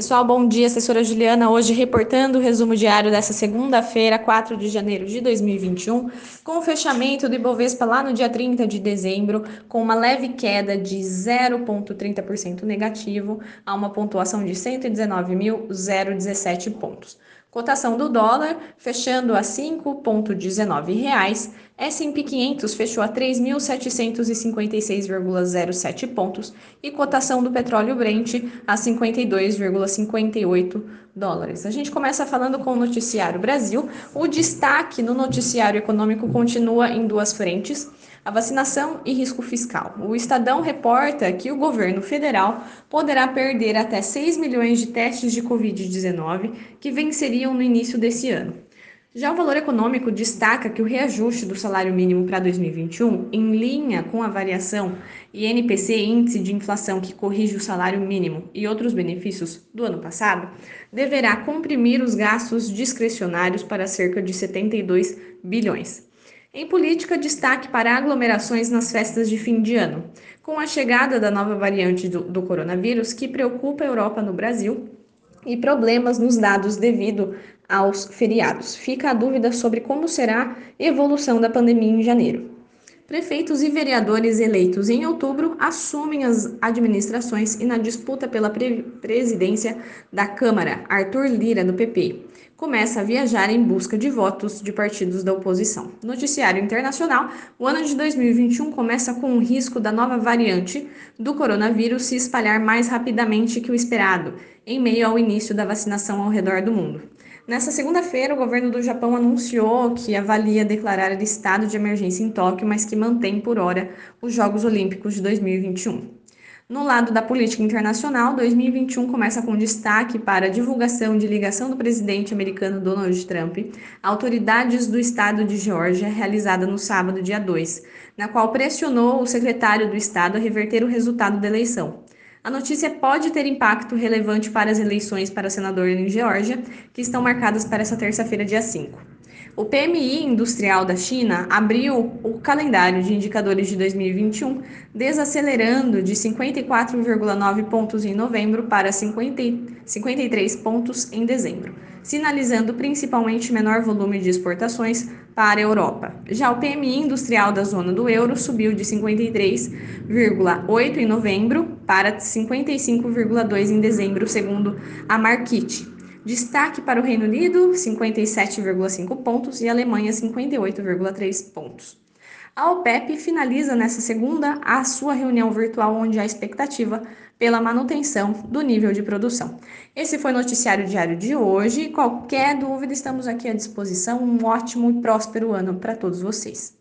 Pessoal, bom dia. Assessora Juliana, hoje reportando o resumo diário dessa segunda-feira, 4 de janeiro de 2021, com o fechamento do Ibovespa lá no dia 30 de dezembro, com uma leve queda de 0,30% negativo, a uma pontuação de 119.017 pontos. Cotação do dólar fechando a R$ 5,19. S&P 500 fechou a 3.756,07 pontos e cotação do petróleo Brent a 52,58 dólares. A gente começa falando com o noticiário Brasil. O destaque no noticiário econômico continua em duas frentes a vacinação e risco fiscal. O Estadão reporta que o governo federal poderá perder até 6 milhões de testes de Covid-19 que venceriam no início desse ano. Já o Valor Econômico destaca que o reajuste do salário mínimo para 2021, em linha com a variação INPC, índice de inflação que corrige o salário mínimo e outros benefícios do ano passado, deverá comprimir os gastos discricionários para cerca de 72 bilhões. Em política, destaque para aglomerações nas festas de fim de ano. Com a chegada da nova variante do, do coronavírus, que preocupa a Europa no Brasil, e problemas nos dados devido aos feriados. Fica a dúvida sobre como será a evolução da pandemia em janeiro. Prefeitos e vereadores eleitos em outubro assumem as administrações e na disputa pela pre presidência da Câmara, Arthur Lira, do PP começa a viajar em busca de votos de partidos da oposição. Noticiário internacional: o ano de 2021 começa com o risco da nova variante do coronavírus se espalhar mais rapidamente que o esperado, em meio ao início da vacinação ao redor do mundo. Nessa segunda-feira, o governo do Japão anunciou que avalia declarar estado de emergência em Tóquio, mas que mantém por hora os Jogos Olímpicos de 2021. No lado da política internacional, 2021 começa com destaque para a divulgação de ligação do presidente americano Donald Trump a autoridades do estado de Geórgia, realizada no sábado, dia 2, na qual pressionou o secretário do estado a reverter o resultado da eleição. A notícia pode ter impacto relevante para as eleições para senador em Geórgia, que estão marcadas para essa terça-feira, dia 5. O PMI industrial da China abriu o calendário de indicadores de 2021, desacelerando de 54,9 pontos em novembro para 50, 53 pontos em dezembro, sinalizando principalmente menor volume de exportações para a Europa. Já o PMI industrial da zona do euro subiu de 53,8 em novembro para 55,2 em dezembro, segundo a Markit. Destaque para o Reino Unido, 57,5 pontos, e Alemanha, 58,3 pontos. A OPEP finaliza nesta segunda a sua reunião virtual, onde há expectativa pela manutenção do nível de produção. Esse foi o noticiário diário de hoje. Qualquer dúvida, estamos aqui à disposição. Um ótimo e próspero ano para todos vocês.